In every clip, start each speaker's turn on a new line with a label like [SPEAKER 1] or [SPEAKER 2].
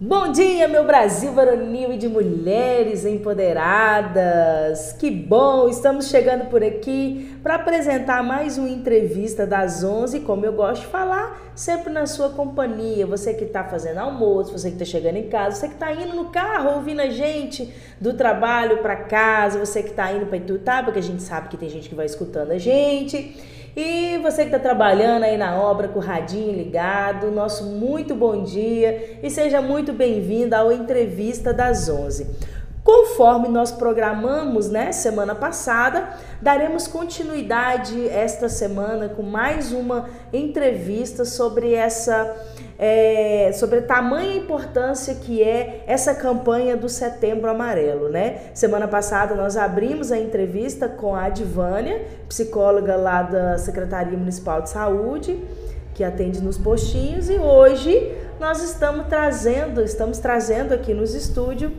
[SPEAKER 1] Bom dia, meu Brasil varonil e de mulheres empoderadas. Que bom, estamos chegando por aqui para apresentar mais uma entrevista das 11, como eu gosto de falar, sempre na sua companhia. Você que está fazendo almoço, você que está chegando em casa, você que está indo no carro ouvindo a gente do trabalho para casa, você que está indo para Itutá, porque a gente sabe que tem gente que vai escutando a gente. E você que está trabalhando aí na obra com o radinho ligado, nosso muito bom dia e seja muito bem-vindo ao Entrevista das 11. Conforme nós programamos, né, semana passada, daremos continuidade esta semana com mais uma entrevista sobre essa é, sobre a tamanha importância que é essa campanha do Setembro Amarelo, né? Semana passada nós abrimos a entrevista com a Advânia, psicóloga lá da Secretaria Municipal de Saúde, que atende nos postinhos, e hoje nós estamos trazendo, estamos trazendo aqui nos estúdios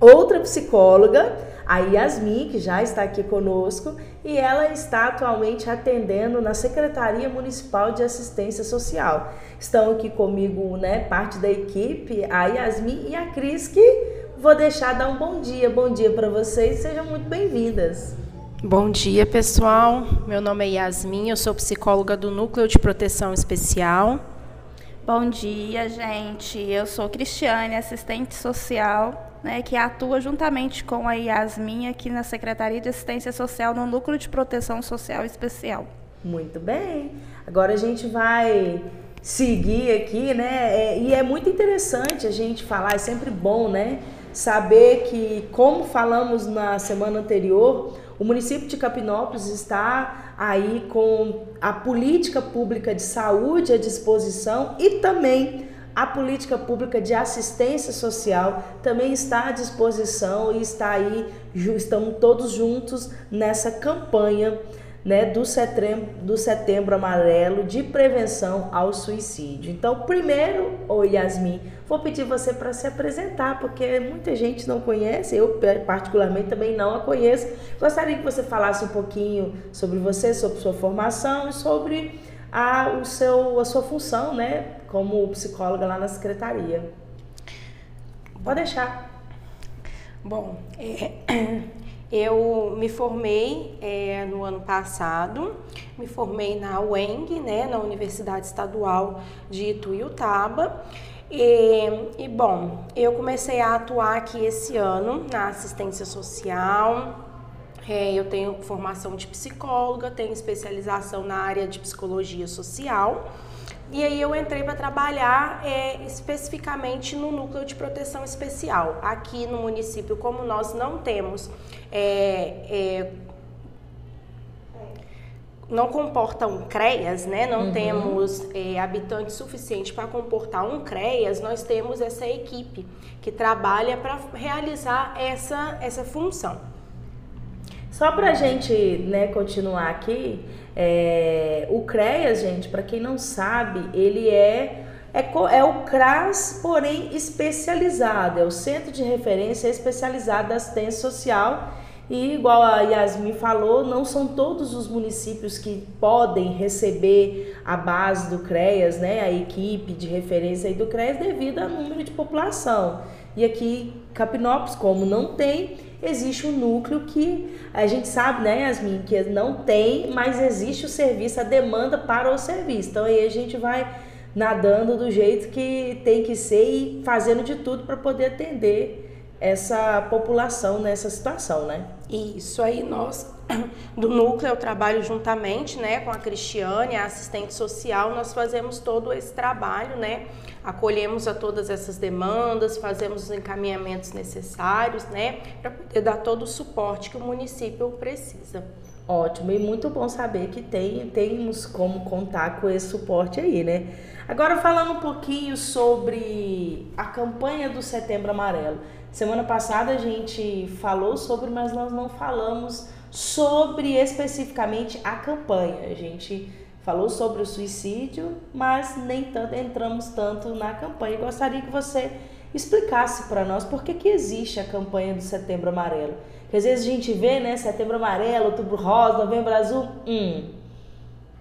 [SPEAKER 1] outra psicóloga a Yasmin, que já está aqui conosco, e ela está atualmente atendendo na Secretaria Municipal de Assistência Social. Estão aqui comigo, né, parte da equipe, a Yasmin e a Cris, que vou deixar dar um bom dia. Bom dia para vocês, sejam muito bem-vindas.
[SPEAKER 2] Bom dia, pessoal. Meu nome é Yasmin, eu sou psicóloga do Núcleo de Proteção Especial.
[SPEAKER 3] Bom dia, gente. Eu sou Cristiane, assistente social né, que atua juntamente com a Yasmin aqui na Secretaria de Assistência Social no Núcleo de Proteção Social Especial.
[SPEAKER 1] Muito bem. Agora a gente vai seguir aqui, né? É, e é muito interessante a gente falar, é sempre bom, né? Saber que, como falamos na semana anterior, o município de Capinópolis está aí com a política pública de saúde à disposição e também a política pública de assistência social também está à disposição e está aí, estamos todos juntos nessa campanha né, do, setembro, do setembro amarelo de prevenção ao suicídio. Então, primeiro, ô Yasmin, vou pedir você para se apresentar, porque muita gente não conhece, eu particularmente também não a conheço. Gostaria que você falasse um pouquinho sobre você, sobre sua formação e sobre a, o seu, a sua função, né, como psicóloga lá na secretaria. Pode deixar.
[SPEAKER 2] Bom, é, eu me formei é, no ano passado, me formei na UENG, né, na Universidade Estadual de Ituiutaba. E, e bom, eu comecei a atuar aqui esse ano na assistência social, é, eu tenho formação de psicóloga, tenho especialização na área de psicologia social. E aí eu entrei para trabalhar é, especificamente no núcleo de proteção especial. Aqui no município, como nós não temos é, é, não comporta um CREAS, né? Não uhum. temos é, habitantes suficientes para comportar um CREAS, nós temos essa equipe que trabalha para realizar essa, essa função.
[SPEAKER 1] Só para a gente né, continuar aqui, é, o CREAS, gente, para quem não sabe, ele é, é, é o CRAS, porém especializado, é o Centro de Referência Especializado da Assistência Social. E igual a Yasmin falou, não são todos os municípios que podem receber a base do CREAS, né, a equipe de referência do CREAS devido ao número de população. E aqui, Capinópolis, como não tem, existe um núcleo que a gente sabe, né, Yasmin, que não tem, mas existe o serviço, a demanda para o serviço. Então aí a gente vai nadando do jeito que tem que ser e fazendo de tudo para poder atender essa população nessa situação, né?
[SPEAKER 2] Isso aí nós do núcleo eu trabalho juntamente, né, com a Cristiane, a assistente social, nós fazemos todo esse trabalho, né? Acolhemos a todas essas demandas, fazemos os encaminhamentos necessários, né, para poder dar todo o suporte que o município precisa.
[SPEAKER 1] Ótimo, e muito bom saber que tem, temos como contar com esse suporte aí, né? Agora falando um pouquinho sobre a campanha do Setembro Amarelo. Semana passada a gente falou sobre, mas nós não falamos sobre especificamente a campanha. A gente falou sobre o suicídio, mas nem tanto entramos tanto na campanha. Gostaria que você explicasse para nós por que, que existe a campanha do Setembro Amarelo. Porque às vezes a gente vê, né, Setembro Amarelo, Outubro Rosa, Novembro Azul, hum,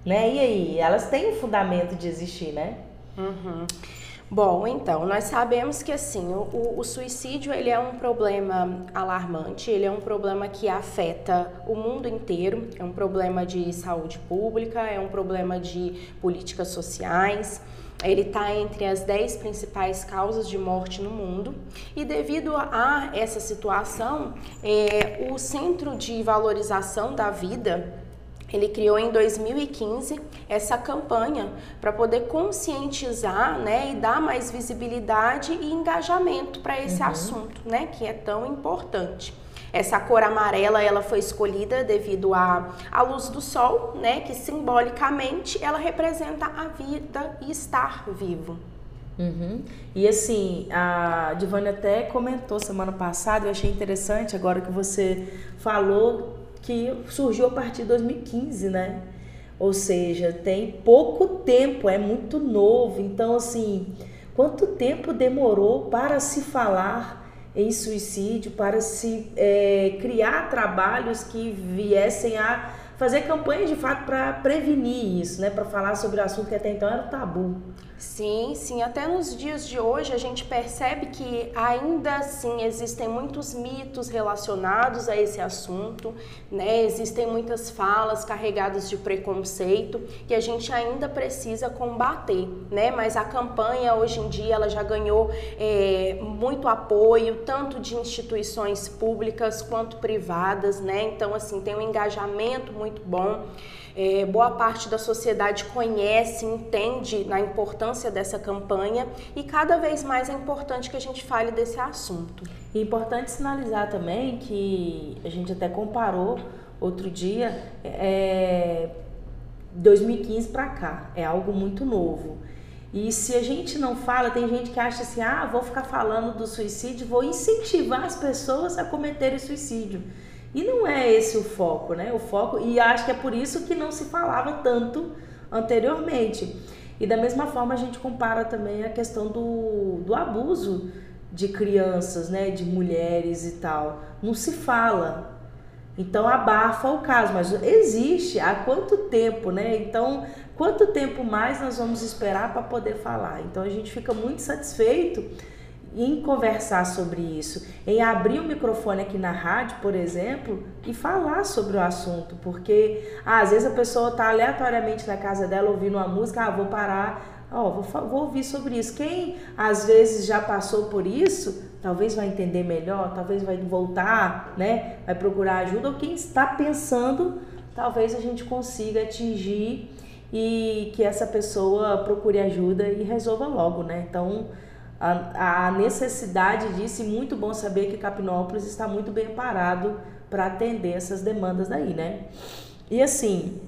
[SPEAKER 1] né? E aí, elas têm um fundamento de existir, né?
[SPEAKER 2] Uhum. Bom, então, nós sabemos que assim, o, o, suicídio ele é um problema alarmante, ele é um problema que afeta o mundo inteiro, é um problema de saúde pública, é um problema de políticas sociais. Ele está entre as 10 principais causas de morte no mundo e devido a essa situação, é, o Centro de Valorização da Vida ele criou em 2015 essa campanha para poder conscientizar né, e dar mais visibilidade e engajamento para esse uhum. assunto, né, que é tão importante. Essa cor amarela ela foi escolhida devido à, à luz do sol, né, que simbolicamente ela representa a vida e estar vivo.
[SPEAKER 1] Uhum. E assim, a Divane até comentou semana passada, eu achei interessante agora que você falou que surgiu a partir de 2015, né? Ou seja, tem pouco tempo, é muito novo. Então, assim, quanto tempo demorou para se falar em suicídio, para se é, criar trabalhos que viessem a fazer campanhas de fato para prevenir isso, né? Para falar sobre o assunto que até então era tabu.
[SPEAKER 2] Sim, sim. Até nos dias de hoje a gente percebe que ainda assim existem muitos mitos relacionados a esse assunto, né? Existem muitas falas carregadas de preconceito que a gente ainda precisa combater, né? Mas a campanha hoje em dia ela já ganhou é, muito apoio, tanto de instituições públicas quanto privadas, né? Então, assim, tem um engajamento muito bom. É, boa parte da sociedade conhece, entende na importância dessa campanha e cada vez mais é importante que a gente fale desse assunto.
[SPEAKER 1] E é importante sinalizar também que a gente até comparou outro dia, é, 2015 para cá, é algo muito novo. E se a gente não fala, tem gente que acha assim: ah, vou ficar falando do suicídio, vou incentivar as pessoas a cometerem suicídio. E não é esse o foco, né? O foco, e acho que é por isso que não se falava tanto anteriormente. E da mesma forma a gente compara também a questão do, do abuso de crianças, né, de mulheres e tal. Não se fala. Então abafa o caso, mas existe há quanto tempo, né? Então, quanto tempo mais nós vamos esperar para poder falar? Então a gente fica muito satisfeito em conversar sobre isso, em abrir o microfone aqui na rádio, por exemplo, e falar sobre o assunto, porque ah, às vezes a pessoa está aleatoriamente na casa dela ouvindo uma música, ah, vou parar, ó, oh, vou, vou ouvir sobre isso. Quem às vezes já passou por isso, talvez vai entender melhor, talvez vai voltar, né, vai procurar ajuda, ou quem está pensando, talvez a gente consiga atingir e que essa pessoa procure ajuda e resolva logo, né? Então, a, a necessidade disso e muito bom saber que Capinópolis está muito bem parado para atender essas demandas daí, né? E assim,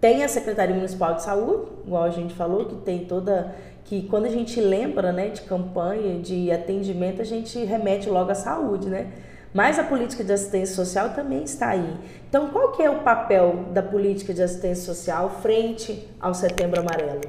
[SPEAKER 1] tem a Secretaria Municipal de Saúde, igual a gente falou, que tem toda que quando a gente lembra, né, de campanha, de atendimento, a gente remete logo à saúde, né? Mas a política de assistência social também está aí. Então, qual que é o papel da política de assistência social frente ao Setembro Amarelo?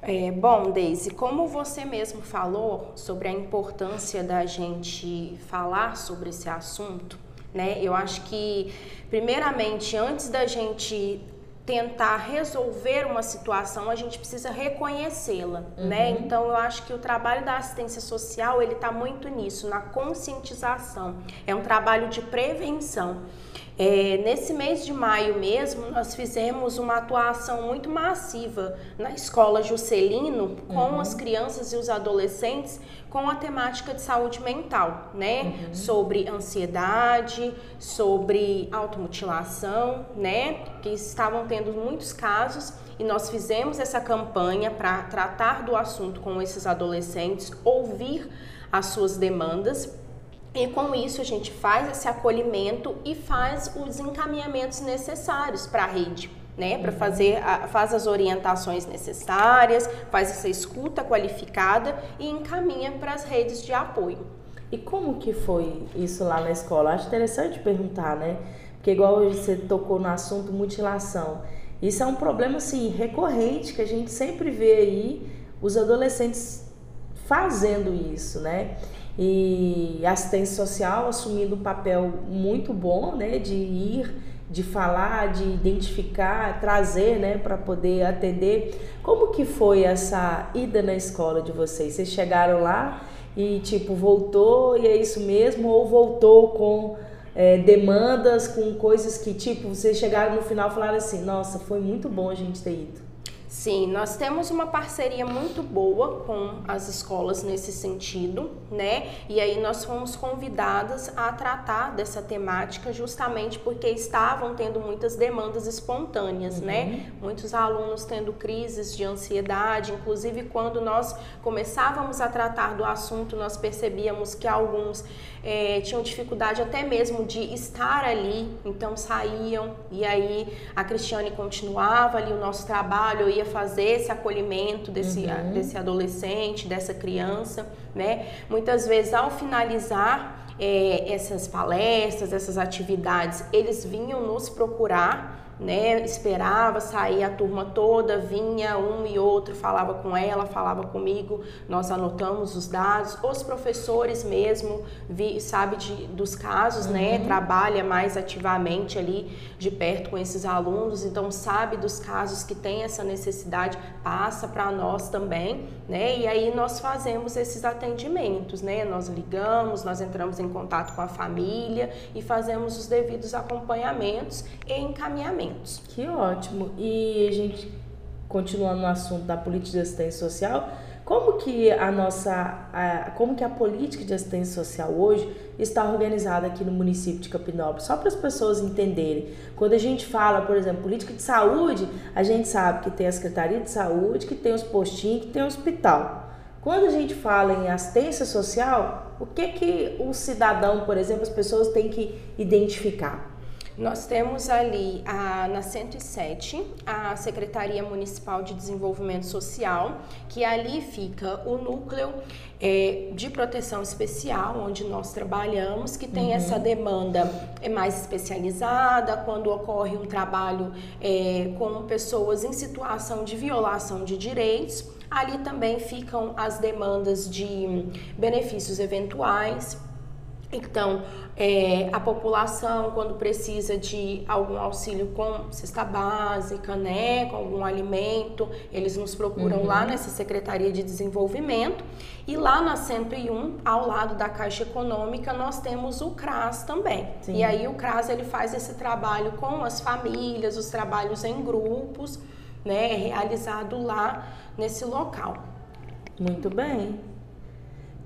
[SPEAKER 2] É, bom, Deise, como você mesmo falou sobre a importância da gente falar sobre esse assunto, né? Eu acho que, primeiramente, antes da gente tentar resolver uma situação, a gente precisa reconhecê-la, né? uhum. né? Então eu acho que o trabalho da assistência social ele está muito nisso, na conscientização. É um trabalho de prevenção. É, nesse mês de maio mesmo, nós fizemos uma atuação muito massiva na escola Juscelino com uhum. as crianças e os adolescentes com a temática de saúde mental, né? Uhum. Sobre ansiedade, sobre automutilação, né? Que estavam tendo muitos casos e nós fizemos essa campanha para tratar do assunto com esses adolescentes, ouvir as suas demandas e com isso a gente faz esse acolhimento e faz os encaminhamentos necessários para a rede, né? Para fazer a, faz as orientações necessárias, faz essa escuta qualificada e encaminha para as redes de apoio.
[SPEAKER 1] E como que foi isso lá na escola? Acho interessante perguntar, né? Porque igual você tocou no assunto mutilação, isso é um problema assim recorrente que a gente sempre vê aí os adolescentes fazendo isso, né? E assistência social assumindo um papel muito bom, né, de ir de falar, de identificar, trazer, né, para poder atender. Como que foi essa ida na escola de vocês? Vocês chegaram lá e tipo voltou e é isso mesmo ou voltou com é, demandas, com coisas que tipo vocês chegaram no final e falaram assim, nossa, foi muito bom a gente ter ido.
[SPEAKER 2] Sim, nós temos uma parceria muito boa com as escolas nesse sentido, né? E aí nós fomos convidadas a tratar dessa temática justamente porque estavam tendo muitas demandas espontâneas, né? uhum. né? Muitos alunos tendo crises de ansiedade, inclusive quando nós começávamos a tratar do assunto, nós percebíamos que alguns é, tinham dificuldade até mesmo de estar ali, então saíam e aí a Cristiane continuava ali o nosso trabalho, ia fazer esse acolhimento desse, uhum. desse adolescente, dessa criança, né? Muitas vezes ao finalizar é, essas palestras, essas atividades, eles vinham nos procurar né? Esperava sair a turma toda, vinha um e outro, falava com ela, falava comigo, nós anotamos os dados, os professores mesmo, vi, sabe de, dos casos, né? uhum. né? Trabalha mais ativamente ali de perto com esses alunos, então sabe dos casos que tem essa necessidade, passa para nós também, né? E aí nós fazemos esses atendimentos, né? Nós ligamos, nós entramos em contato com a família e fazemos os devidos acompanhamentos e encaminhamentos.
[SPEAKER 1] Que ótimo. E a gente, continuando no assunto da política de assistência social, como que a nossa, a, como que a política de assistência social hoje está organizada aqui no município de Capinópolis? Só para as pessoas entenderem. Quando a gente fala, por exemplo, política de saúde, a gente sabe que tem a Secretaria de Saúde, que tem os postinhos, que tem o hospital. Quando a gente fala em assistência social, o que que o cidadão, por exemplo, as pessoas têm que identificar?
[SPEAKER 2] Nós temos ali a, na 107 a Secretaria Municipal de Desenvolvimento Social, que ali fica o núcleo é, de proteção especial, onde nós trabalhamos, que tem uhum. essa demanda é mais especializada, quando ocorre um trabalho é, com pessoas em situação de violação de direitos. Ali também ficam as demandas de benefícios eventuais, então, é, a população, quando precisa de algum auxílio com cesta básica, né, com algum alimento, eles nos procuram uhum. lá nessa Secretaria de Desenvolvimento. E lá na 101, ao lado da Caixa Econômica, nós temos o CRAS também. Sim. E aí o CRAS ele faz esse trabalho com as famílias, os trabalhos em grupos, né, realizado lá nesse local.
[SPEAKER 1] Muito bem.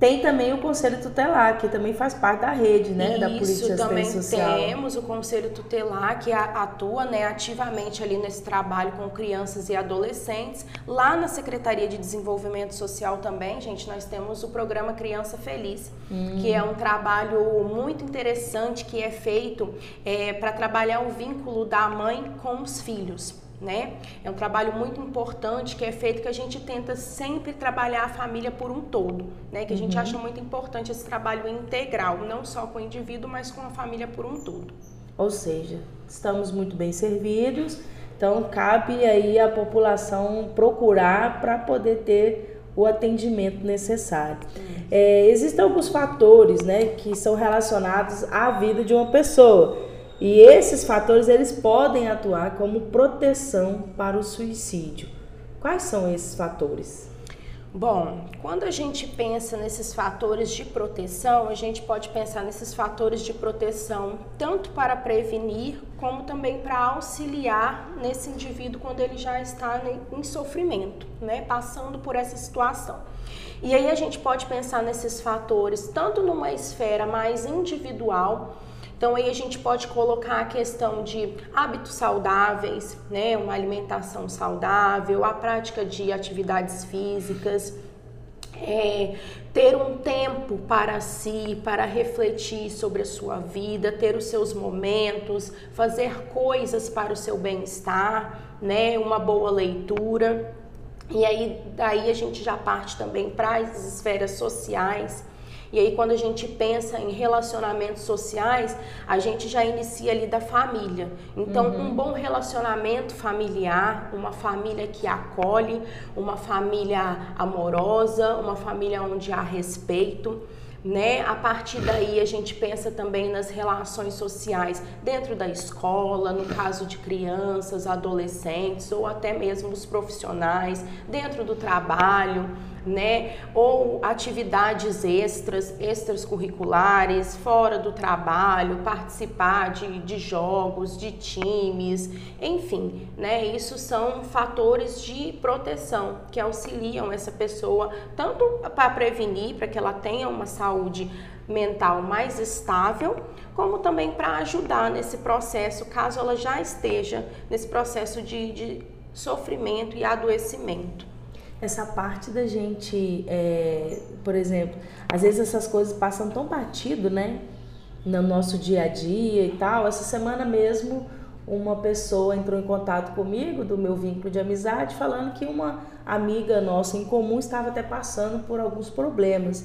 [SPEAKER 1] Tem também o Conselho Tutelar, que também faz parte da rede, né,
[SPEAKER 2] Isso,
[SPEAKER 1] da política
[SPEAKER 2] também
[SPEAKER 1] social.
[SPEAKER 2] temos o Conselho Tutelar, que atua né, ativamente ali nesse trabalho com crianças e adolescentes. Lá na Secretaria de Desenvolvimento Social também, gente, nós temos o programa Criança Feliz, hum. que é um trabalho muito interessante que é feito é, para trabalhar o vínculo da mãe com os filhos né? É um trabalho muito importante que é feito que a gente tenta sempre trabalhar a família por um todo, né? Que a gente uhum. acha muito importante esse trabalho integral, não só com o indivíduo, mas com a família por um todo.
[SPEAKER 1] Ou seja, estamos muito bem servidos, então cabe aí a população procurar para poder ter o atendimento necessário. É, existem alguns fatores, né, que são relacionados à vida de uma pessoa. E esses fatores eles podem atuar como proteção para o suicídio. Quais são esses fatores?
[SPEAKER 2] Bom, quando a gente pensa nesses fatores de proteção, a gente pode pensar nesses fatores de proteção tanto para prevenir como também para auxiliar nesse indivíduo quando ele já está em sofrimento, né, passando por essa situação. E aí a gente pode pensar nesses fatores tanto numa esfera mais individual, então aí a gente pode colocar a questão de hábitos saudáveis, né, uma alimentação saudável, a prática de atividades físicas, é, ter um tempo para si, para refletir sobre a sua vida, ter os seus momentos, fazer coisas para o seu bem-estar, né, uma boa leitura. E aí daí a gente já parte também para as esferas sociais e aí, quando a gente pensa em relacionamentos sociais, a gente já inicia ali da família. Então, uhum. um bom relacionamento familiar, uma família que acolhe, uma família amorosa, uma família onde há respeito. né? A partir daí a gente pensa também nas relações sociais dentro da escola, no caso de crianças, adolescentes ou até mesmo os profissionais, dentro do trabalho né? Ou atividades extras, extras curriculares, fora do trabalho, participar de, de jogos, de times, enfim, né? Isso são fatores de proteção que auxiliam essa pessoa tanto para prevenir, para que ela tenha uma saúde mental mais estável, como também para ajudar nesse processo, caso ela já esteja nesse processo de, de sofrimento e adoecimento
[SPEAKER 1] essa parte da gente, é, por exemplo, às vezes essas coisas passam tão batido, né? No nosso dia a dia e tal. Essa semana mesmo, uma pessoa entrou em contato comigo, do meu vínculo de amizade, falando que uma amiga nossa em comum estava até passando por alguns problemas.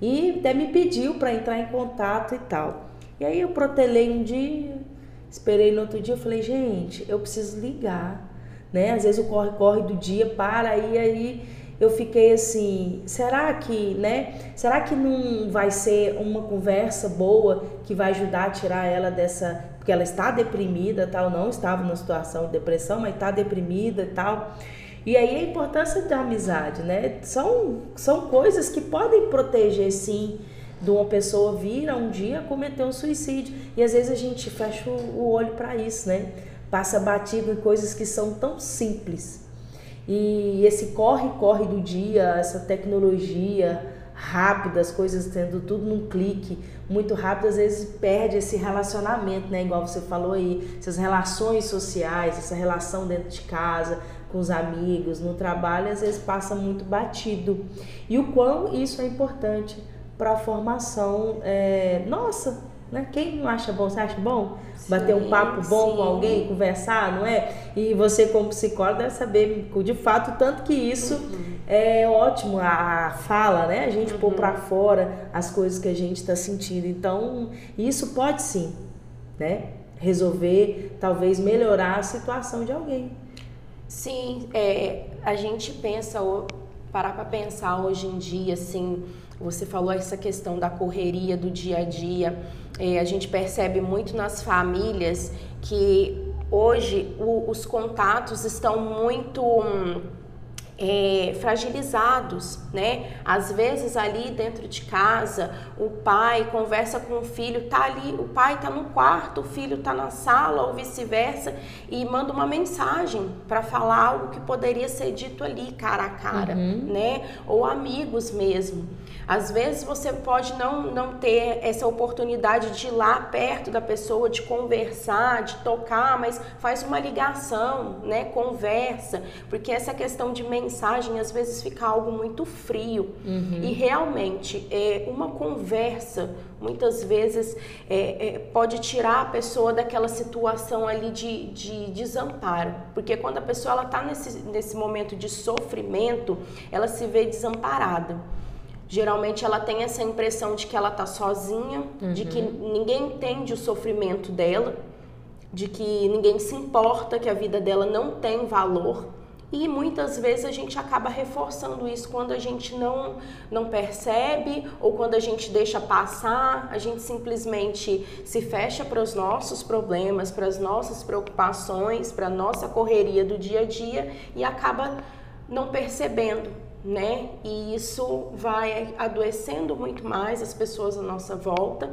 [SPEAKER 1] E até me pediu para entrar em contato e tal. E aí eu protelei um dia, esperei no outro dia, eu falei, gente, eu preciso ligar né? Às vezes o corre-corre do dia para e aí eu fiquei assim, será que, né? Será que não vai ser uma conversa boa que vai ajudar a tirar ela dessa, porque ela está deprimida, tal, não estava numa situação de depressão, mas está deprimida e tal. E aí a importância da amizade, né? São, são coisas que podem proteger sim de uma pessoa vir a um dia cometer um suicídio. E às vezes a gente fecha o olho para isso, né? Passa batido em coisas que são tão simples. E esse corre-corre do dia, essa tecnologia rápida, as coisas tendo tudo num clique, muito rápido, às vezes perde esse relacionamento, né? Igual você falou aí, essas relações sociais, essa relação dentro de casa, com os amigos, no trabalho, às vezes passa muito batido. E o quão isso é importante para a formação é, nossa, né? Quem não acha bom? Você acha bom? Sim, Bater um papo bom sim. com alguém, conversar, não é? E você, como psicólogo, deve saber de fato tanto que isso uhum. é ótimo, a, fala, né? A gente uhum. pôr para fora as coisas que a gente está sentindo. Então, isso pode sim, né? Resolver, talvez melhorar a situação de alguém.
[SPEAKER 2] Sim, é, a gente pensa, parar para pensar hoje em dia, assim, você falou essa questão da correria do dia a dia. É, a gente percebe muito nas famílias que hoje o, os contatos estão muito hum, é, fragilizados, né? Às vezes ali dentro de casa, o pai conversa com o filho, tá ali, o pai tá no quarto, o filho tá na sala ou vice-versa e manda uma mensagem para falar algo que poderia ser dito ali cara a cara, uhum. né? Ou amigos mesmo. Às vezes você pode não, não ter essa oportunidade de ir lá perto da pessoa, de conversar, de tocar, mas faz uma ligação, né? Conversa, porque essa questão de mensagem às vezes fica algo muito frio. Uhum. E realmente, é, uma conversa muitas vezes é, é, pode tirar a pessoa daquela situação ali de, de desamparo. Porque quando a pessoa está nesse, nesse momento de sofrimento, ela se vê desamparada. Geralmente ela tem essa impressão de que ela está sozinha, uhum. de que uhum. ninguém entende o sofrimento dela, de que ninguém se importa, que a vida dela não tem valor. E muitas vezes a gente acaba reforçando isso quando a gente não, não percebe ou quando a gente deixa passar, a gente simplesmente se fecha para os nossos problemas, para as nossas preocupações, para a nossa correria do dia a dia e acaba não percebendo né? E isso vai adoecendo muito mais as pessoas à nossa volta.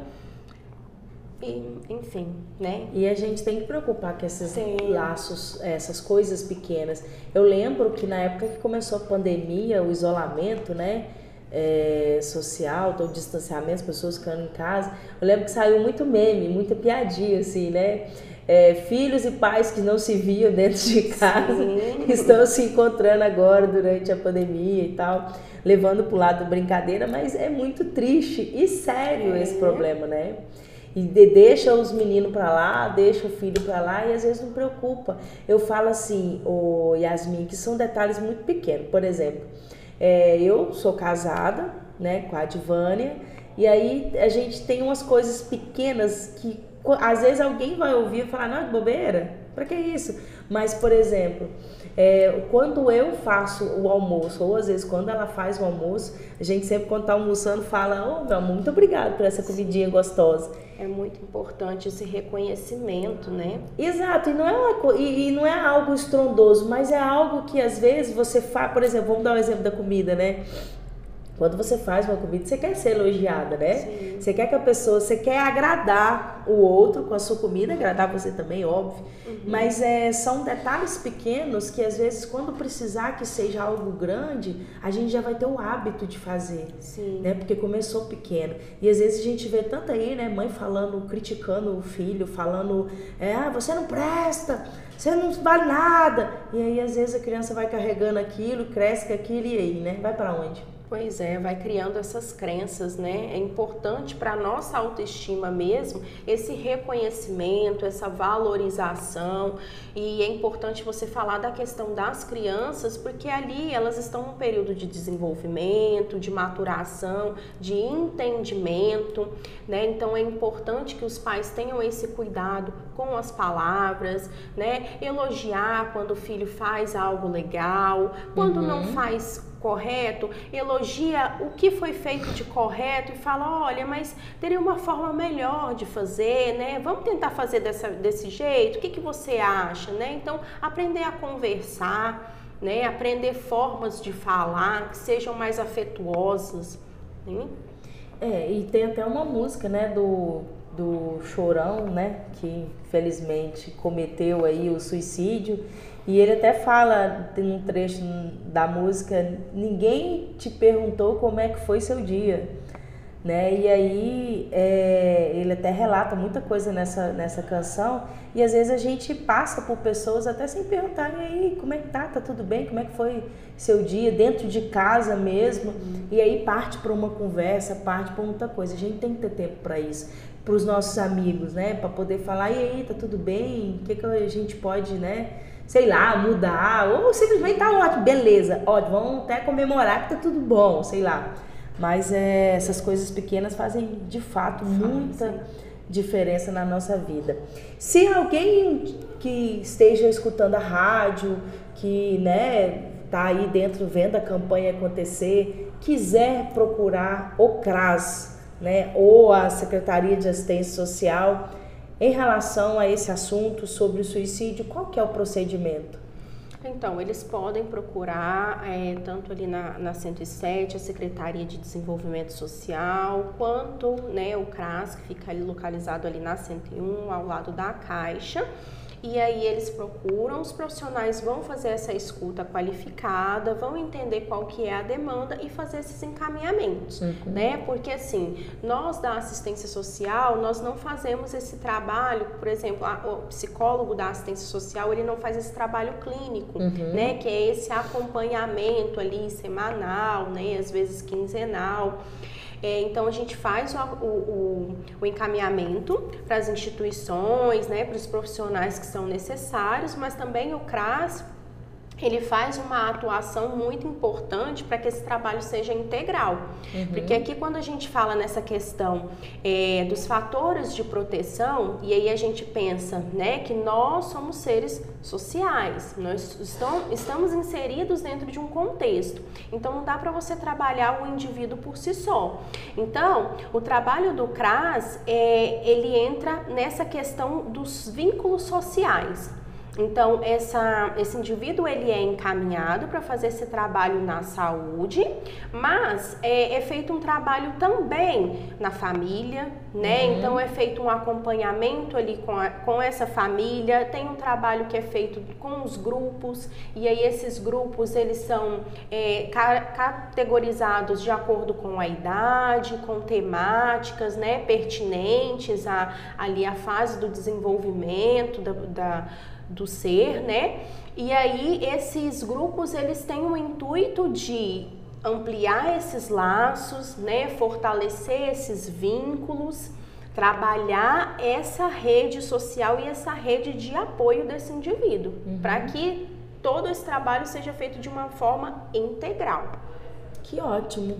[SPEAKER 2] E, enfim, né?
[SPEAKER 1] E a gente tem que preocupar com esses Sim. laços, essas coisas pequenas. Eu lembro que na época que começou a pandemia, o isolamento, né? É, social, todo o distanciamento, as pessoas ficando em casa. Eu lembro que saiu muito meme, muita piadinha, assim, né? é, filhos e pais que não se viam dentro de casa Sim. estão se encontrando agora durante a pandemia e tal, levando para o lado brincadeira, mas é muito triste e sério é. esse problema, né? E de, deixa os meninos para lá, deixa o filho para lá e às vezes não preocupa. Eu falo assim, o Yasmin, que são detalhes muito pequenos. Por exemplo, é, eu sou casada, né, com a Divânia, e aí a gente tem umas coisas pequenas que às vezes alguém vai ouvir e falar, não, é bobeira, para que isso? Mas, por exemplo, é, quando eu faço o almoço, ou às vezes quando ela faz o almoço, a gente sempre quando tá almoçando fala, ô oh, meu amor, muito obrigado por essa comidinha gostosa.
[SPEAKER 2] É muito importante esse reconhecimento, né?
[SPEAKER 1] Exato, e não é, uma, e, e não é algo estrondoso, mas é algo que às vezes você faz, por exemplo, vamos dar um exemplo da comida, né? Quando você faz uma comida, você quer ser elogiada, né? Sim. Você quer que a pessoa, você quer agradar o outro com a sua comida, agradar você também, óbvio. Uhum. Mas é, são detalhes pequenos que às vezes, quando precisar que seja algo grande, a gente já vai ter o hábito de fazer, Sim. né? Porque começou pequeno. E às vezes a gente vê tanto aí, né? Mãe falando, criticando o filho, falando, é, ah, você não presta, você não vale nada. E aí às vezes a criança vai carregando aquilo, cresce com aquilo e aí, né? Vai para onde?
[SPEAKER 2] Pois é, vai criando essas crenças, né? É importante para a nossa autoestima mesmo esse reconhecimento, essa valorização. E é importante você falar da questão das crianças, porque ali elas estão num período de desenvolvimento, de maturação, de entendimento, né? Então é importante que os pais tenham esse cuidado com as palavras, né? Elogiar quando o filho faz algo legal, quando uhum. não faz correto, elogia o que foi feito de correto e fala, olha, mas teria uma forma melhor de fazer, né? Vamos tentar fazer dessa, desse jeito, o que, que você acha, né? Então, aprender a conversar, né? Aprender formas de falar que sejam mais afetuosas, né?
[SPEAKER 1] É, e tem até uma música, né, do, do Chorão, né, que felizmente cometeu aí o suicídio, e ele até fala num trecho da música: ninguém te perguntou como é que foi seu dia. Né? E aí é, ele até relata muita coisa nessa, nessa canção e às vezes a gente passa por pessoas até sem perguntar e aí como é que tá, tá tudo bem, como é que foi seu dia dentro de casa mesmo e aí parte para uma conversa, parte para muita coisa. A gente tem que ter tempo para isso, para os nossos amigos, né, para poder falar e aí tá tudo bem, o que que a gente pode, né? sei lá, mudar, ou simplesmente tá ótimo, beleza, ótimo, vamos até comemorar que tá tudo bom, sei lá. Mas é, essas coisas pequenas fazem de fato muita diferença na nossa vida. Se alguém que esteja escutando a rádio, que né, tá aí dentro vendo a campanha acontecer, quiser procurar o CRAS, né, ou a Secretaria de Assistência Social, em relação a esse assunto sobre o suicídio, qual que é o procedimento?
[SPEAKER 2] Então, eles podem procurar, é, tanto ali na, na 107, a Secretaria de Desenvolvimento Social, quanto né, o CRAS, que fica ali localizado ali na 101, ao lado da Caixa e aí eles procuram, os profissionais vão fazer essa escuta qualificada, vão entender qual que é a demanda e fazer esses encaminhamentos, uhum. né? Porque assim, nós da assistência social, nós não fazemos esse trabalho, por exemplo, a, o psicólogo da assistência social, ele não faz esse trabalho clínico, uhum. né? Que é esse acompanhamento ali semanal, né? Às vezes quinzenal. É, então a gente faz o, o, o encaminhamento para as instituições, né, para os profissionais que são necessários, mas também o CRAS ele faz uma atuação muito importante para que esse trabalho seja integral. Uhum. Porque aqui, quando a gente fala nessa questão é, dos fatores de proteção, e aí a gente pensa né, que nós somos seres sociais, nós estamos inseridos dentro de um contexto. Então, não dá para você trabalhar o indivíduo por si só. Então, o trabalho do CRAS, é, ele entra nessa questão dos vínculos sociais. Então, essa, esse indivíduo ele é encaminhado para fazer esse trabalho na saúde, mas é, é, feito um trabalho também na família, né? Uhum. Então, é feito um acompanhamento ali com, a, com essa família, tem um trabalho que é feito com os grupos, e aí esses grupos eles são é, categorizados de acordo com a idade, com temáticas, né? Pertinentes a, ali a fase do desenvolvimento da, da do ser, né? E aí esses grupos eles têm o intuito de ampliar esses laços, né? Fortalecer esses vínculos, trabalhar essa rede social e essa rede de apoio desse indivíduo, uhum. para que todo esse trabalho seja feito de uma forma integral.
[SPEAKER 1] Que ótimo.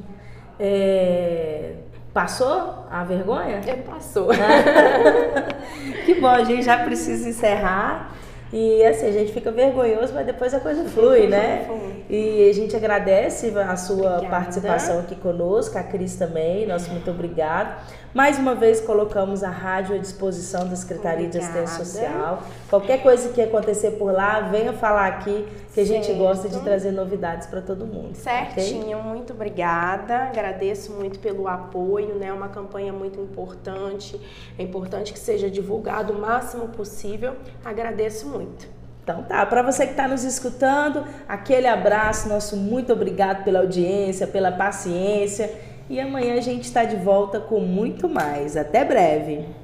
[SPEAKER 1] É... Passou a vergonha?
[SPEAKER 2] É, passou.
[SPEAKER 1] que bom, a gente já precisa encerrar. E assim, a gente fica vergonhoso, mas depois a coisa flui, né? E a gente agradece a sua Obrigada. participação aqui conosco, a Cris também, nosso muito obrigado. Mais uma vez colocamos a rádio à disposição da Secretaria Obrigada. de Assistência Social. Qualquer coisa que acontecer por lá, venha falar aqui, que a gente certo. gosta de trazer novidades para todo mundo.
[SPEAKER 2] Certinho, okay? muito obrigada. Agradeço muito pelo apoio, né? Uma campanha muito importante. É importante que seja divulgado o máximo possível. Agradeço muito.
[SPEAKER 1] Então tá, para você que está nos escutando, aquele abraço, nosso muito obrigado pela audiência, pela paciência. E amanhã a gente está de volta com muito mais. Até breve!